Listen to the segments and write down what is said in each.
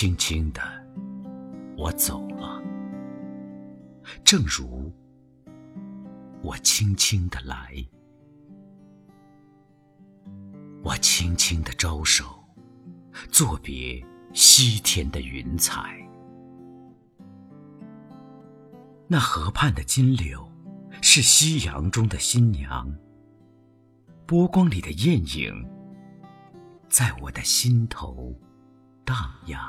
轻轻的，我走了，正如我轻轻的来。我轻轻的招手，作别西天的云彩。那河畔的金柳，是夕阳中的新娘。波光里的艳影，在我的心头荡漾。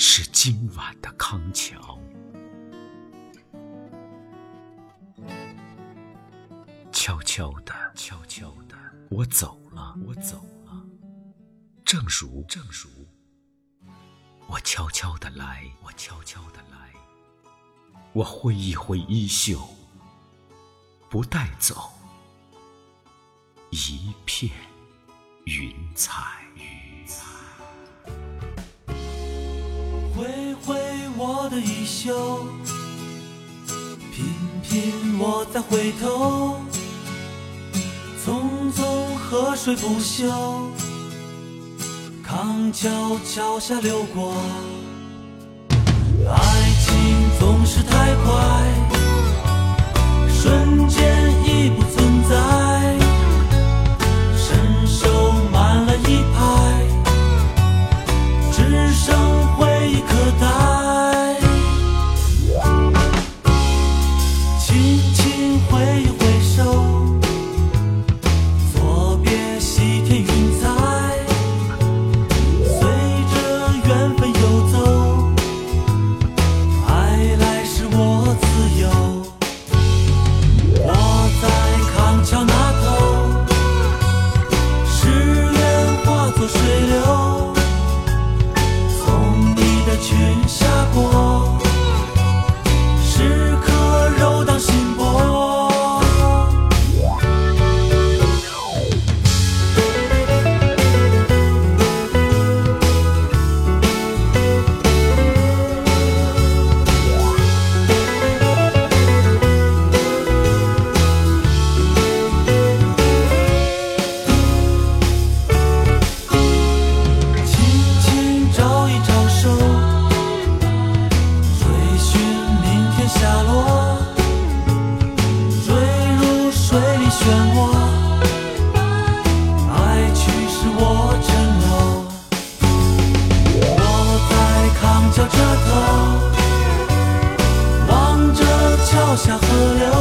是今晚的康桥。悄悄的，悄悄的，我走了，我走了。正如，正如，我悄悄的来，我悄悄的来。我挥一挥衣袖，不带走一片云彩。挥我的衣袖，频频我再回头，匆匆河水不休，康桥桥下流过。爱情总是太快，河流，